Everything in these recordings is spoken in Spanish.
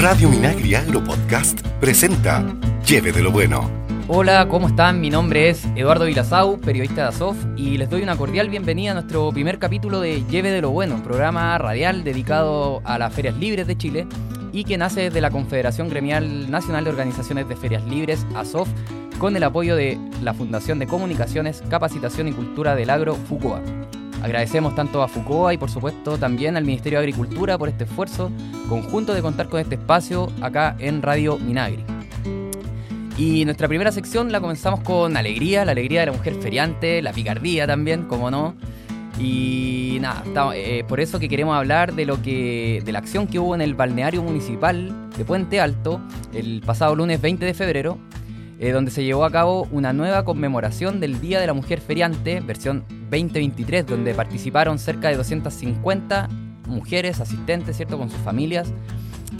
Radio Minagri Agro Podcast presenta Lleve de lo Bueno. Hola, ¿cómo están? Mi nombre es Eduardo Vilazau, periodista de ASOF, y les doy una cordial bienvenida a nuestro primer capítulo de Lleve de lo Bueno, programa radial dedicado a las ferias libres de Chile y que nace desde la Confederación Gremial Nacional de Organizaciones de Ferias Libres, ASOF, con el apoyo de la Fundación de Comunicaciones, Capacitación y Cultura del Agro, FUCOA. Agradecemos tanto a FUCOA y por supuesto también al Ministerio de Agricultura por este esfuerzo conjunto de contar con este espacio acá en Radio Minagri. Y nuestra primera sección la comenzamos con alegría, la alegría de la mujer feriante, la picardía también, como no. Y nada, eh, por eso que queremos hablar de lo que de la acción que hubo en el balneario municipal de Puente Alto el pasado lunes 20 de febrero, eh, donde se llevó a cabo una nueva conmemoración del Día de la Mujer Feriante, versión 2023, donde participaron cerca de 250 mujeres asistentes, ¿cierto? Con sus familias.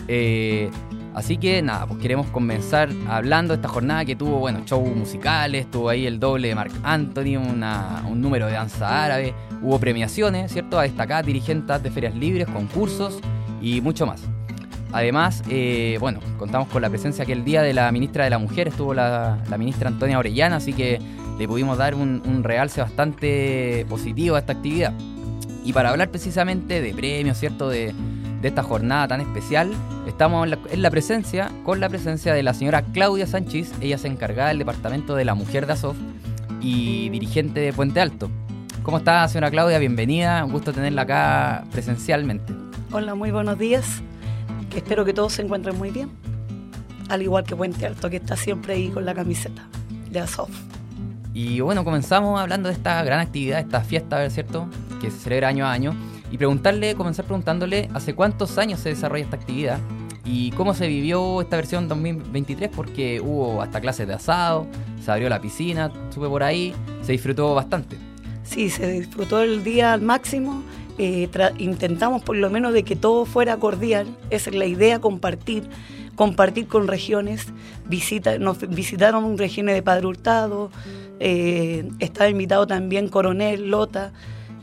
Eh, así que nada, pues queremos comenzar hablando de esta jornada que tuvo, bueno, shows musicales, tuvo ahí el doble de Mark Anthony, un número de danza árabe, hubo premiaciones, ¿cierto? A destacar dirigentes de ferias libres, concursos y mucho más. Además, eh, bueno, contamos con la presencia que el día de la ministra de la Mujer estuvo la, ministra Antonia Orellana, así que le pudimos dar un, realce bastante positivo a esta actividad. Y para hablar precisamente de premios, ¿cierto? De, esta jornada tan especial, estamos en la, presencia, con la presencia de la señora Claudia Sánchez, ella se encargada del departamento de la mujer de ASOF y dirigente de Puente Alto. ¿Cómo está, señora Claudia? Bienvenida, un gusto tenerla acá presencialmente. Hola, muy buenos días espero que todos se encuentren muy bien. Al igual que Puente Alto, que está siempre ahí con la camiseta de Asof. Y bueno, comenzamos hablando de esta gran actividad, esta fiesta, ¿cierto? Que se celebra año a año. Y preguntarle, comenzar preguntándole, ¿hace cuántos años se desarrolla esta actividad? ¿Y cómo se vivió esta versión 2023? Porque hubo hasta clases de asado, se abrió la piscina, supe por ahí, se disfrutó bastante. Sí, se disfrutó el día al máximo eh, intentamos por lo menos de que todo fuera cordial, esa es la idea, compartir, compartir con regiones, visita, nos visitaron regiones de Padre Hurtado, eh, estaba invitado también Coronel, Lota,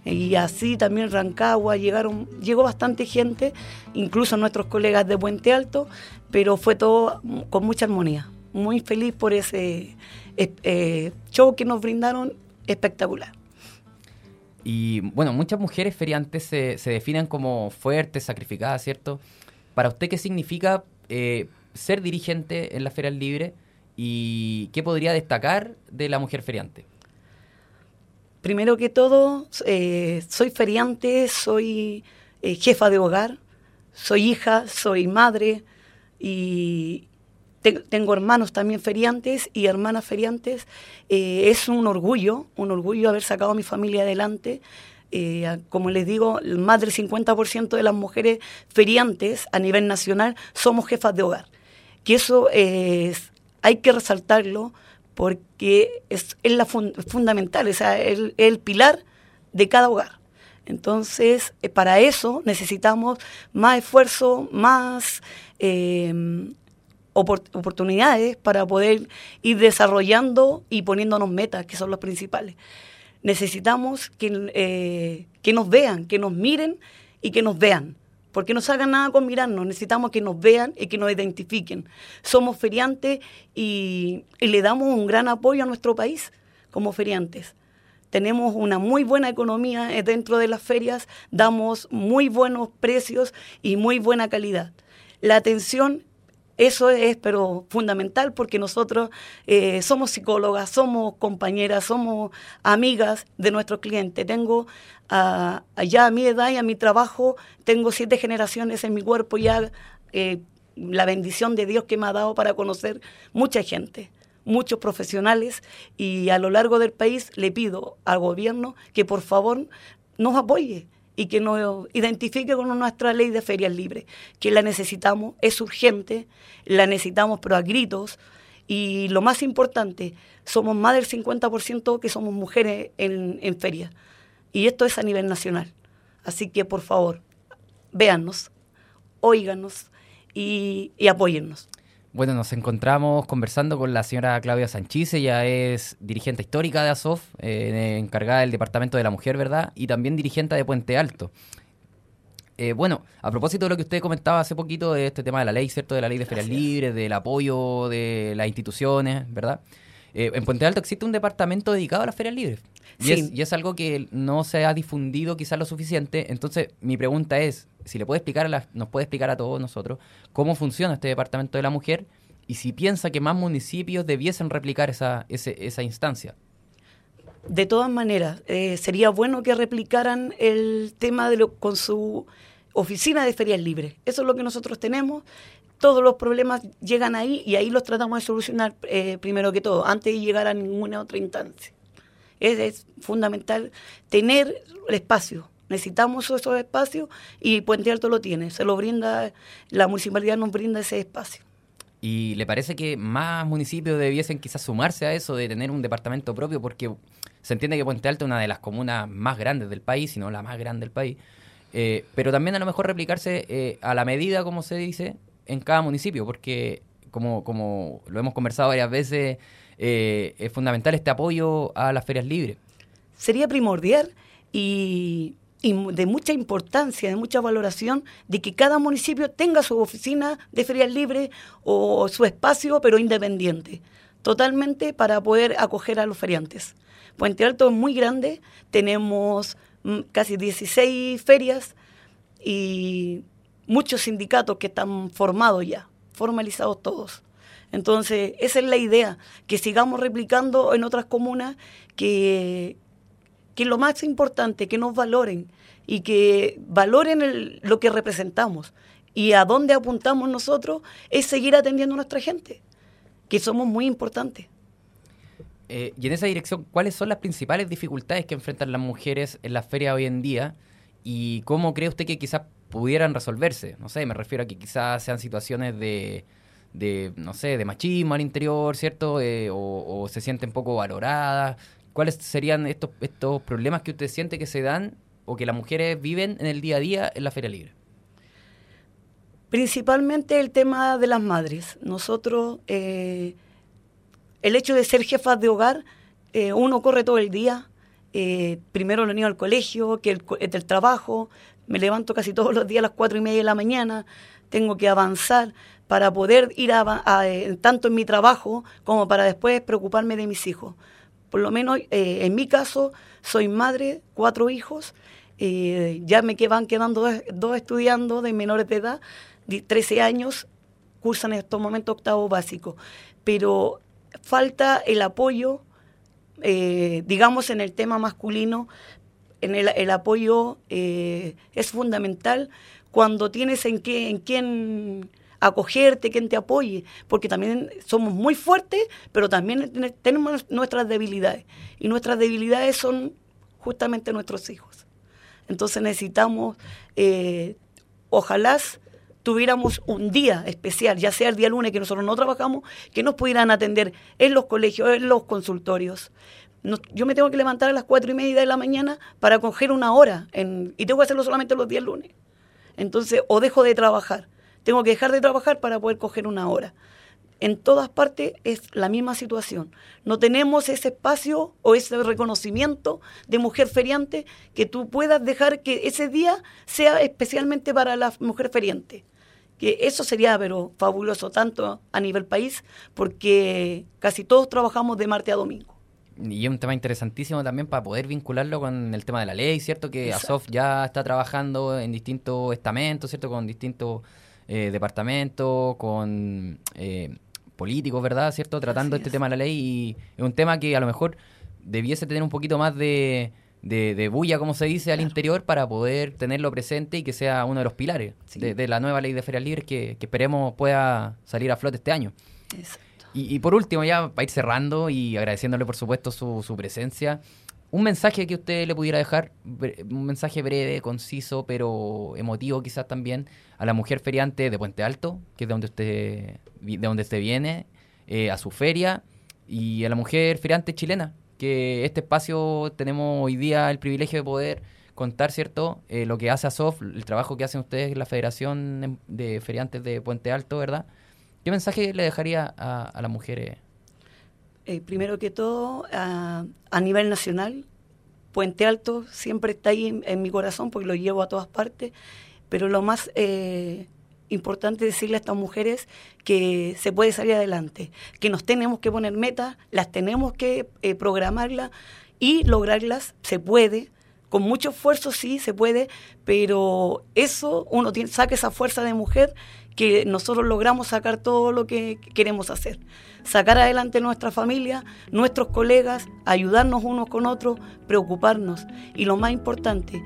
y así también Rancagua, llegaron, llegó bastante gente, incluso nuestros colegas de Puente Alto, pero fue todo con mucha armonía. Muy feliz por ese eh, show que nos brindaron espectacular. Y bueno, muchas mujeres feriantes se, se definen como fuertes, sacrificadas, ¿cierto? Para usted, ¿qué significa eh, ser dirigente en la Feria Libre y qué podría destacar de la mujer feriante? Primero que todo, eh, soy feriante, soy eh, jefa de hogar, soy hija, soy madre y, tengo hermanos también feriantes y hermanas feriantes. Eh, es un orgullo, un orgullo haber sacado a mi familia adelante. Eh, como les digo, más del 50% de las mujeres feriantes a nivel nacional somos jefas de hogar. Que eso es, hay que resaltarlo porque es, es la fundamental, es el, pilar de cada hogar. Entonces, eh, para eso necesitamos más esfuerzo, más oportunidades para poder ir desarrollando y poniéndonos metas, que son las principales. Necesitamos que, eh, que nos vean, que nos miren y que nos vean. Porque no salgan nada con mirarnos, necesitamos que nos vean y que nos identifiquen. Somos feriantes y, y le damos un gran apoyo a nuestro país como feriantes tenemos una muy buena economía dentro de las ferias, damos muy buenos precios y muy buena calidad. La atención eso es, pero fundamental, porque nosotros eh, somos psicólogas, somos compañeras, somos amigas de nuestros clientes. Tengo ya a mi edad y a mi trabajo, tengo siete generaciones en mi cuerpo, ya eh, la bendición de Dios que me ha dado para conocer mucha gente muchos profesionales y a lo largo del país le pido al gobierno que por favor nos apoye y que nos identifique con nuestra ley de ferias libres, que la necesitamos, es urgente, la necesitamos pero a gritos, y lo más importante, somos más del 50% que somos mujeres en, en ferias, y esto es a nivel nacional. Así que por favor, véannos, óiganos y, y apóyennos. Bueno, nos encontramos conversando con la señora Claudia Sanchís, ella es dirigente histórica de ASOF, eh, encargada del Departamento de la Mujer, ¿verdad? Y también dirigente de Puente Alto. Eh, bueno, a propósito de lo que usted comentaba hace poquito de este tema de la ley, ¿cierto? De la ley de ferias libres, del apoyo de las instituciones, ¿verdad? Eh, en Puente Alto existe un departamento dedicado a las ferias libres. Y, es, y es algo que no se ha difundido quizás lo suficiente. Entonces, mi pregunta es, si le puede explicar a nos puede explicar a todos nosotros cómo funciona este departamento de la mujer y si piensa que más municipios debiesen replicar esa, esa instancia. De todas maneras, eh, sería bueno que replicaran el tema de lo, con su oficina de ferias libres. Eso es lo que nosotros tenemos. Todos los problemas llegan ahí y ahí los tratamos de solucionar eh, primero que todo, antes de llegar a ninguna otra instancia. Es, es fundamental tener el espacio. Necesitamos esos espacios y Puente Alto lo tiene. Se lo brinda, la municipalidad nos brinda ese espacio. ¿Y le parece que más municipios debiesen quizás sumarse a eso de tener un departamento propio? Porque se entiende que Puente Alto es una de las comunas más grandes del país, si no la más grande del país. Eh, pero también a lo mejor replicarse eh, a la medida, como se dice, en cada municipio, porque como, como lo hemos conversado varias veces, eh, es fundamental este apoyo a las ferias libres. Sería primordial y y de mucha importancia, de mucha valoración, de que cada municipio tenga su oficina de ferias libres o su espacio, pero independiente, totalmente para poder acoger a los feriantes. Puente Alto es muy grande, tenemos mm, casi 16 ferias y muchos sindicatos que están formados ya, formalizados todos. Entonces, esa es la idea, que sigamos replicando en otras comunas, que, que lo más importante, que nos valoren y que valoren lo que representamos. Y a dónde apuntamos nosotros es seguir atendiendo a nuestra gente, que somos muy importantes. Eh, y en esa dirección, ¿cuáles son las principales dificultades que enfrentan las mujeres en la feria hoy en día? ¿Y cómo cree usted que quizás pudieran resolverse? No sé, me refiero a que quizás sean situaciones de, de no sé, de machismo al interior, ¿cierto? Eh, o, o, se sienten poco valoradas. ¿Cuáles serían estos, estos problemas que usted siente que se dan o que las mujeres viven en el día a día en la Feria Libre? Principalmente el tema de las madres. Nosotros, eh, el hecho de ser jefas de hogar, eh, uno corre todo el día. Eh, primero lo niño al colegio, que el, el, trabajo. Me levanto casi todos los días a las cuatro y media de la mañana. Tengo que avanzar para poder ir a, tanto en mi trabajo como para después preocuparme de mis hijos. Por lo menos eh, en mi caso, soy madre, cuatro hijos, eh, ya me van quedando dos, estudiando de menores de edad, de 13 años, cursan en estos momentos octavo básico, pero falta el apoyo, eh, digamos, en el tema masculino, en el, el apoyo es fundamental cuando tienes en, qué, en quién acogerte, quien te apoye, porque también somos muy fuertes, pero también tenemos nuestras debilidades. Y nuestras debilidades son justamente nuestros hijos. Entonces necesitamos, eh, ojalá tuviéramos un día especial, ya sea el día lunes que nosotros no trabajamos, que nos pudieran atender en los colegios, en los consultorios. yo me tengo que levantar a las cuatro y media de la mañana para coger una hora y tengo que hacerlo solamente los días lunes. Entonces, o dejo de trabajar tengo que dejar de trabajar para poder coger una hora. En todas partes es la misma situación. No tenemos ese espacio o ese reconocimiento de mujer feriante que tú puedas dejar que ese día sea especialmente para la mujer feriante. Que eso sería pero fabuloso tanto a nivel país porque casi todos trabajamos de martes a domingo. Y es un tema interesantísimo también para poder vincularlo con el tema de la ley, ¿cierto? Que ASOF ya está trabajando en distintos estamentos, ¿cierto? Con distintos eh, departamento, con eh, políticos, ¿verdad? ¿Cierto? Tratando este tema de la ley y es un tema que a lo mejor debiese tener un poquito más de, de, bulla, como se dice, al interior para poder tenerlo presente y que sea uno de los pilares de, la nueva ley de ferias libres que, esperemos pueda salir a flote este año. Y, y, por último, ya para ir cerrando y agradeciéndole por supuesto su, su presencia, un mensaje que usted le pudiera dejar, un mensaje breve, conciso, pero emotivo quizás también, a la mujer feriante de Puente Alto, que es de donde usted, de donde usted viene, eh, a su feria, y a la mujer feriante chilena, que este espacio tenemos hoy día el privilegio de poder contar, ¿cierto?, eh, lo que hace ASOF, el trabajo que hacen ustedes en la Federación de Feriantes de Puente Alto, ¿verdad? ¿Qué mensaje le dejaría a, a las mujeres? Eh, primero que todo, a, nivel nacional, Puente Alto siempre está ahí en, mi corazón porque lo llevo a todas partes, pero lo más eh, importante decirle a estas mujeres que se puede salir adelante, que nos tenemos que poner metas, las tenemos que eh, programarlas y lograrlas, se puede, con mucho esfuerzo sí se puede, pero eso uno tiene, saca esa fuerza de mujer que nosotros logramos sacar todo lo que queremos hacer. Sacar adelante nuestra familia, nuestros colegas, ayudarnos unos con otros, preocuparnos. Y lo más importante,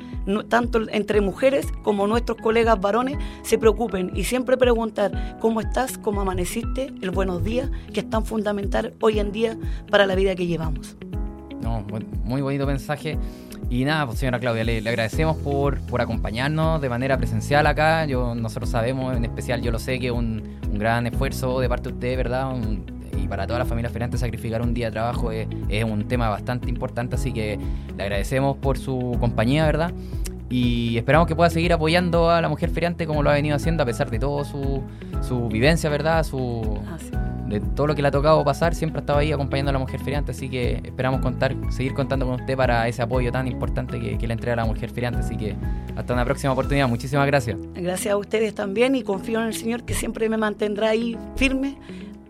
tanto entre mujeres como nuestros colegas varones se preocupen y siempre preguntar cómo estás, cómo amaneciste, el buenos días, que es tan fundamental hoy en día para la vida que llevamos. No, muy bonito mensaje. Y nada, pues señora Claudia, le, agradecemos por, por, acompañarnos de manera presencial acá. Yo, nosotros sabemos, en especial yo lo sé, que es un, gran esfuerzo de parte de usted, ¿verdad? y para toda la familia feriante sacrificar un día de trabajo es, un tema bastante importante, así que le agradecemos por su compañía, ¿verdad? Y esperamos que pueda seguir apoyando a la mujer feriante como lo ha venido haciendo a pesar de todo su, su vivencia, ¿verdad? Su, de todo lo que le ha tocado pasar, siempre ha estado ahí acompañando a la mujer feriante, así que esperamos contar, seguir contando con usted para ese apoyo tan importante que, le entrega a la mujer feriante, así que hasta una próxima oportunidad, muchísimas gracias. Gracias a ustedes también y confío en el Señor que siempre me mantendrá ahí firme,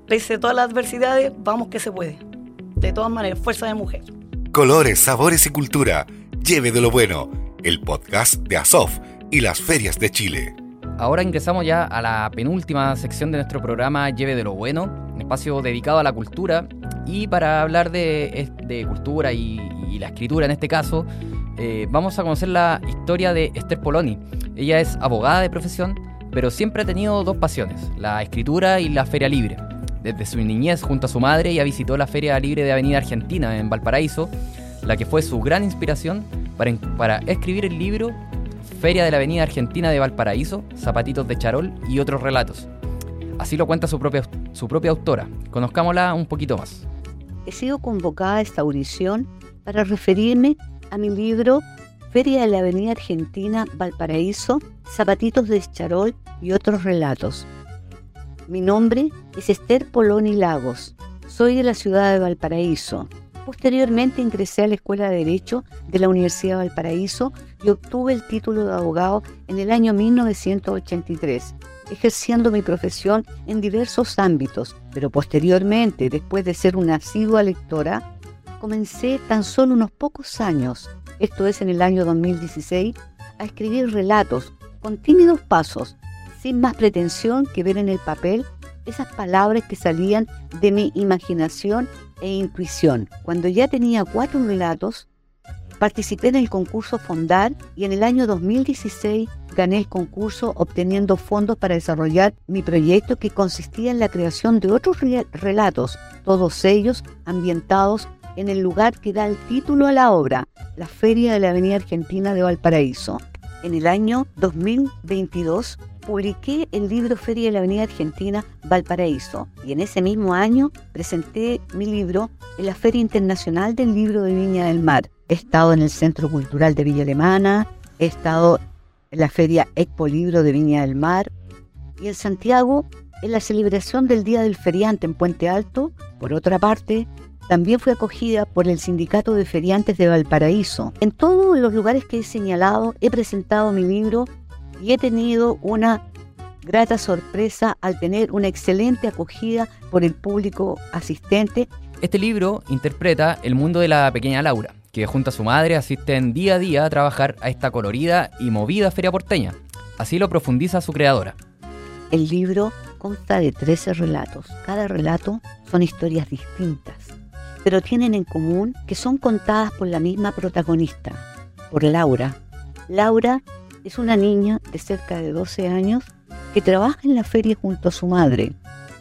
pese a todas las adversidades, vamos que se puede. De todas maneras, fuerza de mujer. Colores, sabores y cultura, lleve de lo bueno, el podcast de Asof y las ferias de Chile. Ahora ingresamos ya a la penúltima sección de nuestro programa Lleve de lo Bueno, espacio dedicado a la cultura. Y para hablar de, cultura y, la escritura en este caso, eh, vamos a conocer la historia de Esther Poloni. Ella es abogada de profesión, pero siempre ha tenido dos pasiones, la escritura y la feria libre. Desde su niñez junto a su madre ella visitó la Feria Libre de Avenida Argentina en Valparaíso, la que fue su gran inspiración para, para escribir el libro Feria de la Avenida Argentina de Valparaíso, Zapatitos de Charol y otros relatos. Así lo cuenta su propia, su propia autora. Conozcámosla un poquito más. He sido convocada a esta audición para referirme a mi libro Feria de la Avenida Argentina Valparaíso, Zapatitos de Charol y otros relatos. Mi nombre es Esther Poloni Lagos. Soy de la ciudad de Valparaíso. Posteriormente ingresé a la Escuela de Derecho de la Universidad de Valparaíso y obtuve el título de abogado en el año 1983, ejerciendo mi profesión en diversos ámbitos, pero posteriormente, después de ser una asidua lectora, comencé tan solo unos pocos años, esto es en el año 2016, a escribir relatos con tímidos pasos, sin más pretensión que ver en el papel esas palabras que salían de mi imaginación e intuición. Cuando ya tenía cuatro relatos, participé en el concurso Fondar y en el año 2016 gané el concurso obteniendo fondos para desarrollar mi proyecto que consistía en la creación de otros relatos, todos ellos ambientados en el lugar que da el título a la obra, la Feria de la Avenida Argentina de Valparaíso. En el año 2022 publiqué el libro Feria de la Avenida Argentina Valparaíso y en ese mismo año presenté mi libro en la Feria Internacional del Libro de Viña del Mar. He estado en el Centro Cultural de Villa Alemana, he estado en la Feria Expo Libro de Viña del Mar y en Santiago en la celebración del Día del Feriante en Puente Alto. Por otra parte, también fue acogida por el Sindicato de Feriantes de Valparaíso. En todos los lugares que he señalado he presentado mi libro y he tenido una grata sorpresa al tener una excelente acogida por el público asistente. Este libro interpreta el mundo de la pequeña Laura, que junto a su madre asisten día a día a trabajar a esta colorida y movida feria porteña. Así lo profundiza su creadora. El libro consta de 13 relatos. Cada relato son historias distintas, pero tienen en común que son contadas por la misma protagonista, por Laura. Laura es una niña de cerca de 12 años que trabaja en la feria junto a su madre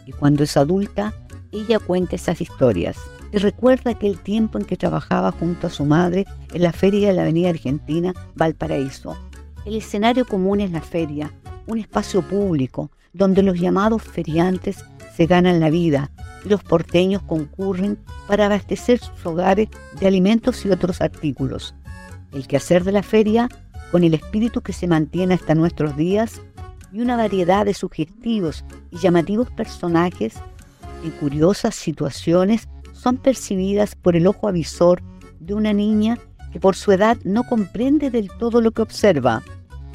y cuando es adulta ella cuenta esas historias y recuerda aquel tiempo en que trabajaba junto a su madre en la feria de la Avenida Argentina Valparaíso. El escenario común es la feria, un espacio público donde los llamados feriantes se ganan la vida y los porteños concurren para abastecer sus hogares de alimentos y otros artículos. El quehacer de la feria con el espíritu que se mantiene hasta nuestros días y una variedad de sugestivos y llamativos personajes en curiosas situaciones son percibidas por el ojo avisor de una niña que por su edad no comprende del todo lo que observa.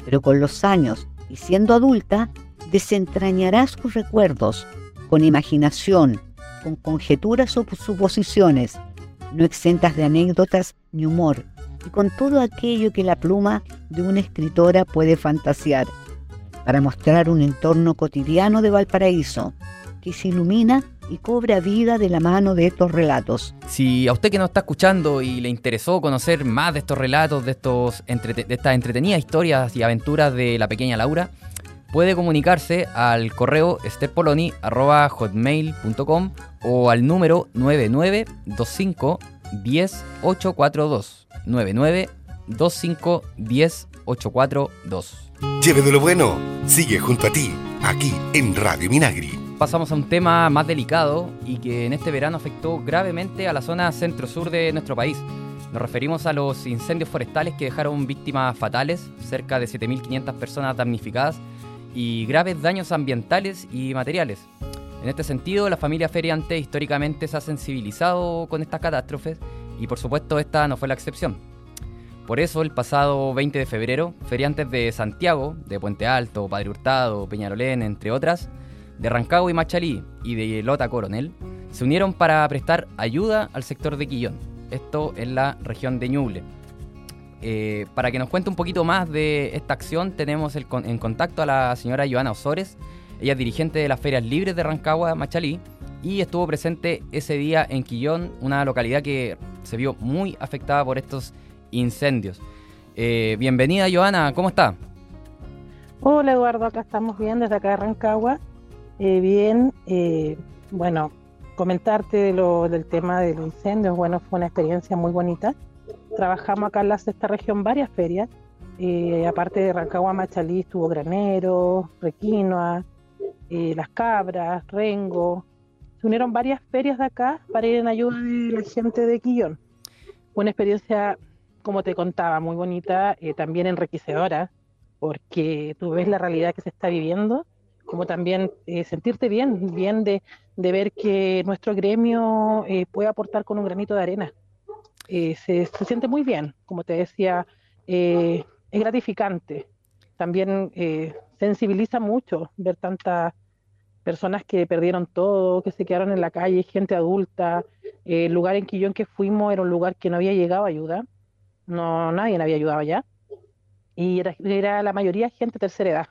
pero con los años y siendo adulta, desentrañará sus recuerdos con imaginación, con conjeturas o suposiciones, no exentas de anécdotas ni humor, y con todo aquello que la pluma de una escritora puede fantasear, para mostrar un entorno cotidiano de Valparaíso, que se ilumina y cobra vida de la mano de estos relatos. Si a usted que nos está escuchando y le interesó conocer más de estos relatos, de, estos de estas entretenidas historias y aventuras de la pequeña Laura, puede comunicarse al correo esterpoloni.hotmail.com o al número 9925 10842 9925 10842 Lleve de lo bueno, sigue junto a ti, aquí en Radio Minagri. Pasamos a un tema más delicado y que en este verano afectó gravemente a la zona centro-sur de nuestro país. Nos referimos a los incendios forestales que dejaron víctimas fatales, cerca de 7.500 personas damnificadas y graves daños ambientales y materiales. En este sentido, la familia feriante históricamente se ha sensibilizado con estas catástrofes y por supuesto esta no fue la excepción. Por eso, el pasado 20 de febrero, feriantes de Santiago, de Puente Alto, Padre Hurtado, Peñarolén, entre otras, de Rancagua y Machalí y de Lota Coronel, se unieron para prestar ayuda al sector de Quillón, esto en la región de Ñuble. Eh, para que nos cuente un poquito más de esta acción, tenemos en contacto a la señora Joana Osores. Ella es dirigente de las Ferias Libres de Rancagua, Machalí, y estuvo presente ese día en Quillón, una localidad que se vio muy afectada por estos incendios. Eh, bienvenida, Joana, ¿cómo está? Hola, Eduardo, acá estamos bien desde acá de Rancagua. Eh, bien, bueno, comentarte de lo, del tema de los incendios, bueno, fue una experiencia muy bonita trabajamos acá en la sexta región varias ferias. Eh, aparte de Rancagua, Machalí estuvo Granero, Requinoa, eh, Las Cabras, Rengo. Se unieron varias ferias de acá para ir en ayuda de la gente de Quillón. Fue una experiencia, como te contaba, muy bonita, eh, también enriquecedora, porque tú ves la realidad que se está viviendo, como también sentirte bien, bien de, ver que nuestro gremio puede aportar con un granito de arena. Eh, se, siente muy bien, como te decía, eh, es gratificante. También eh, sensibiliza mucho ver tantas personas que perdieron todo, que se quedaron en la calle, gente adulta. el lugar en Quillón que fuimos era un lugar que no había llegado ayuda, no nadie había ayudado allá. Y era, era la mayoría gente de tercera edad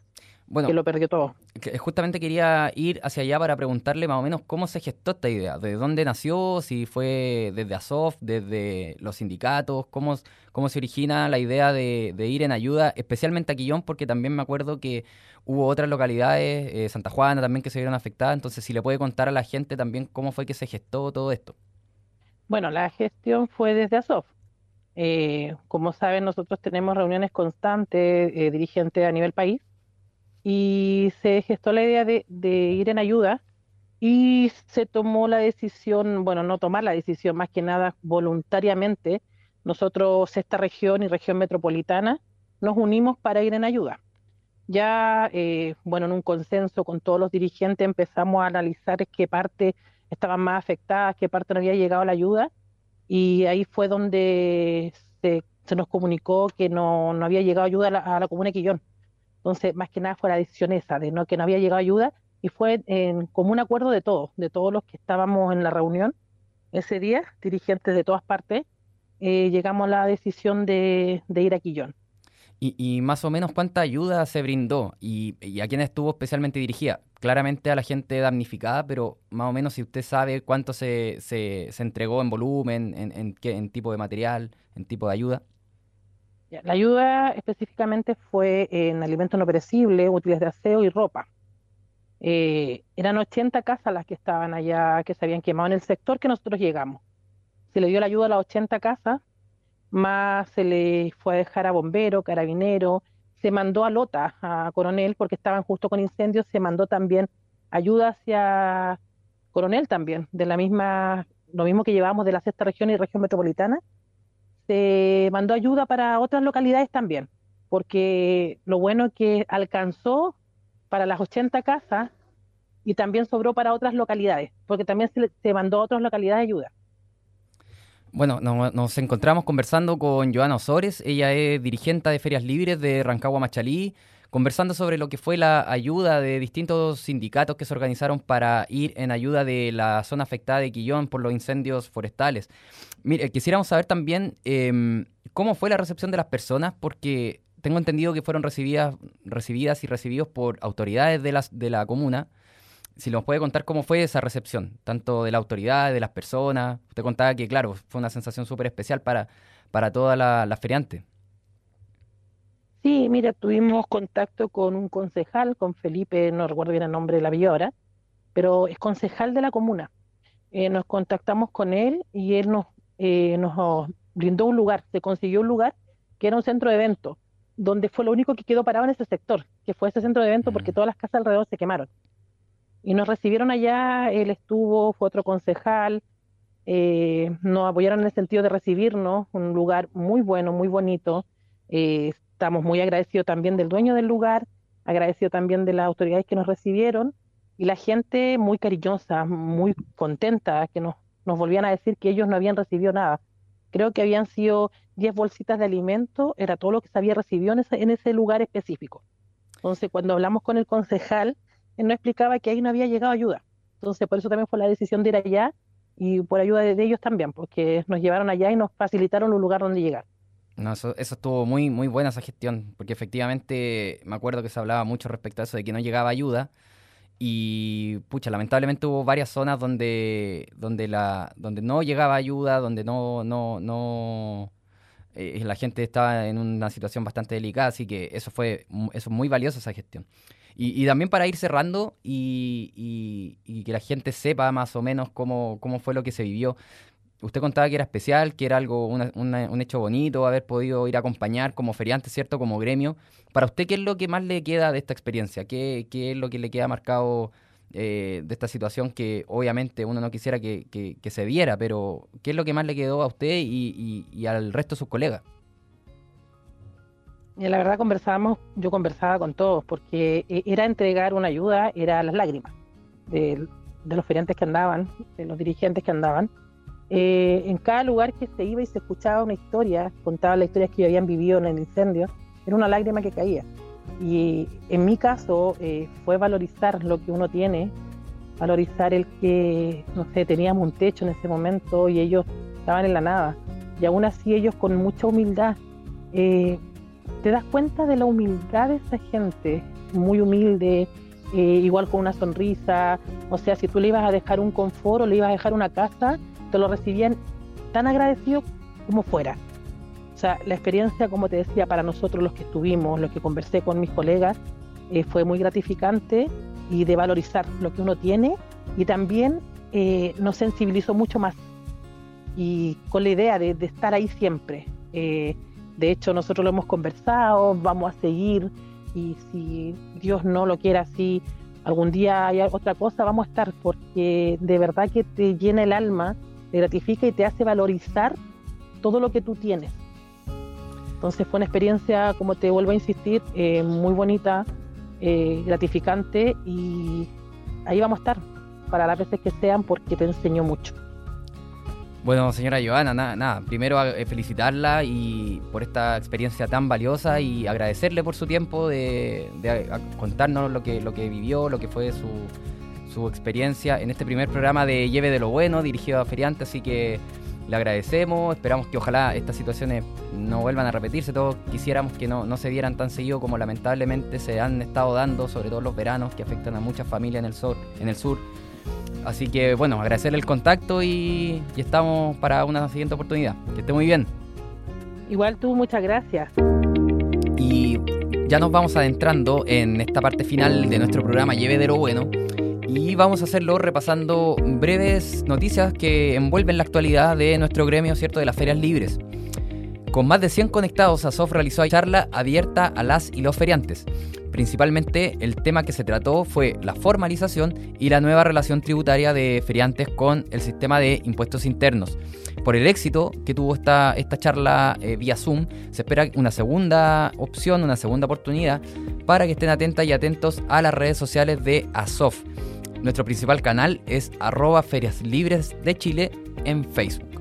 bueno, que lo perdió todo. Justamente quería ir hacia allá para preguntarle más o menos cómo se gestó esta idea, de dónde nació, si fue desde ASOF, desde los sindicatos, cómo, cómo se origina la idea de, ir en ayuda, especialmente a Quillón, porque también me acuerdo que hubo otras localidades, eh, Santa Juana también, que se vieron afectadas, entonces si le puede contar a la gente también cómo fue que se gestó todo esto. Bueno, la gestión fue desde ASOF. Eh, como saben, nosotros tenemos reuniones constantes, eh, dirigentes a nivel país, y se gestó la idea de, ir en ayuda y se tomó la decisión, bueno, no tomar la decisión, más que nada voluntariamente, nosotros, esta región y región metropolitana, nos unimos para ir en ayuda. Ya, eh, bueno, en un consenso con todos los dirigentes empezamos a analizar qué parte estaban más afectadas, qué parte no había llegado la ayuda, y ahí fue donde se, nos comunicó que no, había llegado ayuda a la, a comuna de Quillón. Entonces, más que nada fue la decisión esa, de no que no había llegado ayuda, y fue en común acuerdo de todos, de todos los que estábamos en la reunión ese día, dirigentes de todas partes, eh, llegamos a la decisión de, ir a Quillón. Y, más o menos cuánta ayuda se brindó y, a quién estuvo especialmente dirigida. Claramente a la gente damnificada, pero más o menos si usted sabe cuánto se, se, entregó en volumen, en, en, qué, en tipo de material, en tipo de ayuda. La ayuda específicamente fue en alimentos no perecibles, útiles de aseo y ropa. Eh, eran 80 casas las que estaban allá, que se habían quemado en el sector que nosotros llegamos. Se le dio la ayuda a las 80 casas, más se le fue a dejar a bombero, carabinero, se mandó a Lota, a Coronel, porque estaban justo con incendios, se mandó también ayuda hacia Coronel también, de la misma, lo mismo que llevamos de la sexta región y región metropolitana, se mandó ayuda para otras localidades también, porque lo bueno es que alcanzó para las 80 casas y también sobró para otras localidades, porque también se, se mandó a otras localidades ayuda. Bueno, nos encontramos conversando con Joana Osores, ella es dirigente de Ferias Libres de Rancagua Machalí, conversando sobre lo que fue la ayuda de distintos sindicatos que se organizaron para ir en ayuda de la zona afectada de Quillón por los incendios forestales. Mire, quisiéramos saber también em, cómo fue la recepción de las personas, porque tengo entendido que fueron recibidas, recibidas y recibidos por autoridades de, de la comuna si nos puede contar cómo fue esa recepción, tanto de la autoridad, de las personas. Usted contaba que, claro, fue una sensación súper especial para, para toda la, feriante. Sí, mira, tuvimos contacto con un concejal, con Felipe, no recuerdo bien el nombre de la villa pero es concejal de la comuna. Eh, nos contactamos con él y él nos, eh, nos brindó un lugar, se consiguió un lugar que era un centro de eventos, donde fue lo único que quedó parado en ese sector, que fue ese centro de eventos, porque todas las casas alrededor se quemaron. Y nos recibieron allá, él estuvo, fue otro concejal, eh, nos apoyaron en el sentido de recibirnos, un lugar muy bueno, muy bonito. Eh, estamos muy agradecidos también del dueño del lugar, agradecidos también de las autoridades que nos recibieron y la gente muy cariñosa, muy contenta, que nos, nos volvían a decir que ellos no habían recibido nada. Creo que habían sido 10 bolsitas de alimento, era todo lo que se había recibido en ese, en ese lugar específico. Entonces, cuando hablamos con el concejal, él no explicaba que ahí no había llegado ayuda. Entonces, por eso también fue la decisión de ir allá y por ayuda de, ellos también, porque nos llevaron allá y nos facilitaron un lugar donde llegar. No, eso, eso estuvo muy, muy buena esa gestión, porque efectivamente me acuerdo que se hablaba mucho respecto a eso de que no llegaba ayuda. Y pucha, lamentablemente hubo varias zonas donde, donde, la, donde no llegaba ayuda, donde no, no, no eh, la gente estaba en una situación bastante delicada, así que eso fue eso muy valioso esa gestión. Y, también para ir cerrando y, que la gente sepa más o menos cómo, cómo fue lo que se vivió. Usted contaba que era especial, que era algo, un hecho bonito, haber podido ir a acompañar como feriante, ¿cierto? Como gremio. Para usted, ¿qué es lo que más le queda de esta experiencia? ¿Qué, qué es lo que le queda marcado eh, de esta situación que obviamente uno no quisiera que, que, se viera, pero ¿qué es lo que más le quedó a usted y, al resto de sus colegas? La verdad conversábamos, yo conversaba con todos, porque eh, era entregar una ayuda, era las lágrimas de, los feriantes que andaban, de los dirigentes que andaban. Eh, en cada lugar que se iba y se escuchaba una historia, contaban las historias que habían vivido en el incendio, era una lágrima que caía. Y en mi caso eh, fue valorizar lo que uno tiene, valorizar el que, no sé, teníamos un techo en ese momento y ellos estaban en la nada. Y aún así ellos con mucha humildad eh, te das cuenta de la humildad de esa gente, muy humilde, eh, igual con una sonrisa, o sea, si tú le ibas a dejar un confort o le ibas a dejar una casa, te lo recibían tan agradecido como fuera. O sea, la experiencia, como te decía, para nosotros los que estuvimos, los que conversé con mis colegas, eh, fue muy gratificante y de valorizar lo que uno tiene y también eh, nos sensibilizó mucho más y con la idea de, estar ahí siempre. De hecho, nosotros lo hemos conversado, vamos a seguir y si Dios no lo quiere así, algún día hay otra cosa, vamos a estar porque de verdad que te llena el alma, te gratifica y te hace valorizar todo lo que tú tienes. Entonces fue una experiencia, como te vuelvo a insistir, eh, muy bonita, eh, gratificante y ahí vamos a estar para las veces que sean porque te enseñó mucho. Bueno, señora Joana, nada, nada. primero eh, felicitarla y por esta experiencia tan valiosa y agradecerle por su tiempo de, contarnos lo que, lo que vivió, lo que fue su, su experiencia en este primer programa de Lleve de lo Bueno, dirigido a feriantes, así que le agradecemos, esperamos que ojalá estas situaciones no vuelvan a repetirse, todos quisiéramos que no, no se dieran tan seguido como lamentablemente se han estado dando, sobre todo los veranos que afectan a muchas familias en el sur. En el sur Así que bueno, agradecerle el contacto y, estamos para una siguiente oportunidad. Que esté muy bien. Igual tú, muchas gracias. Y ya nos vamos adentrando en esta parte final de nuestro programa Lleve de lo Bueno. Y vamos a hacerlo repasando breves noticias que envuelven la actualidad de nuestro gremio, ¿cierto? De las ferias libres. Con más de 100 conectados, ASOF realizó charla abierta a las y los feriantes. Principalmente el tema que se trató fue la formalización y la nueva relación tributaria de feriantes con el sistema de impuestos internos. Por el éxito que tuvo esta, esta charla eh, vía Zoom, se espera una segunda opción, una segunda oportunidad para que estén atentas y atentos a las redes sociales de ASOF. Nuestro principal canal es arroba ferias libres de Chile en Facebook.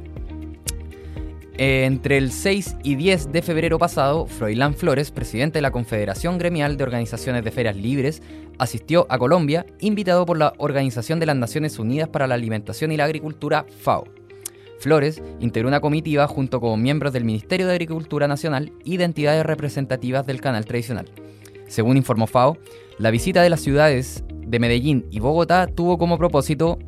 Entre el 6 y 10 de febrero pasado, Froilán Flores, presidente de la Confederación Gremial de Organizaciones de Ferias Libres, asistió a Colombia, invitado por la Organización de las Naciones Unidas para la Alimentación y la Agricultura, FAO. Flores integró una comitiva junto con miembros del Ministerio de Agricultura Nacional y de entidades representativas del canal tradicional. Según informó FAO, la visita de las ciudades de Medellín y Bogotá tuvo como propósito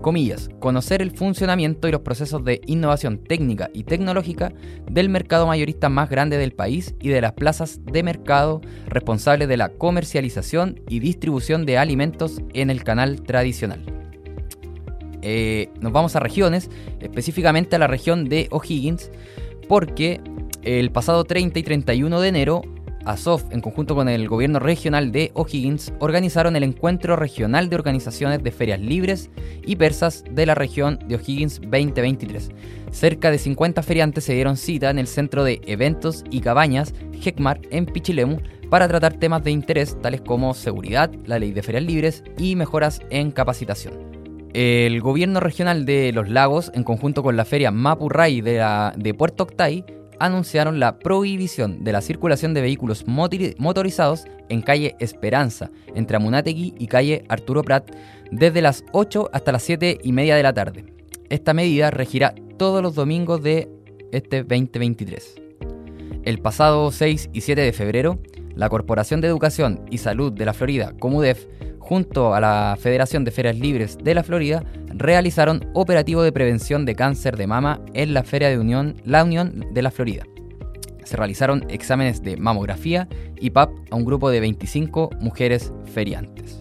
comillas, conocer el funcionamiento y los procesos de innovación técnica y tecnológica del mercado mayorista más grande del país y de las plazas de mercado responsables de la comercialización y distribución de alimentos en el canal tradicional. Eh, nos vamos a regiones, específicamente a la región de O'Higgins, porque el pasado 30 y 31 de enero ASOF, en conjunto con el gobierno regional de O'Higgins, organizaron el Encuentro Regional de Organizaciones de Ferias Libres y Persas de la región de O'Higgins 2023. Cerca de 50 feriantes se dieron cita en el Centro de Eventos y Cabañas, HECMAR, en Pichilemu, para tratar temas de interés tales como seguridad, la ley de ferias libres y mejoras en capacitación. El gobierno regional de Los Lagos, en conjunto con la feria Mapurray de, de Puerto Octay, anunciaron la prohibición de la circulación de vehículos motorizados en calle Esperanza, entre Amunategui y calle Arturo Prat, desde las 8 hasta las 7 y media de la tarde. Esta medida regirá todos los domingos de este 2023. El pasado 6 y 7 de febrero, la Corporación de Educación y Salud de la Florida, Comudef, junto a la Federación de Ferias Libres de la Florida, realizaron operativo de prevención de cáncer de mama en la Feria de Unión, La Unión de la Florida. Se realizaron exámenes de mamografía y PAP a un grupo de 25 mujeres feriantes.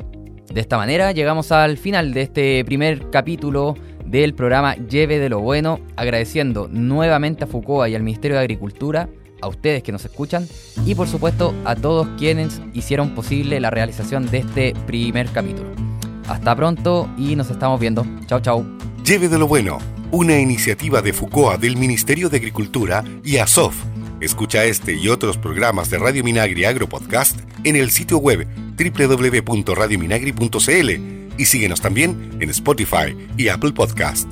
De esta manera llegamos al final de este primer capítulo del programa Lleve de lo Bueno, agradeciendo nuevamente a Foucault y al Ministerio de Agricultura a ustedes que nos escuchan y por supuesto a todos quienes hicieron posible la realización de este primer capítulo. Hasta pronto y nos estamos viendo. Chao, chao. Lleve de lo bueno, una iniciativa de Foucault del Ministerio de Agricultura y ASOF. Escucha este y otros programas de Radio Minagri Agro Podcast en el sitio web www.radiominagri.cl y síguenos también en Spotify y Apple Podcast.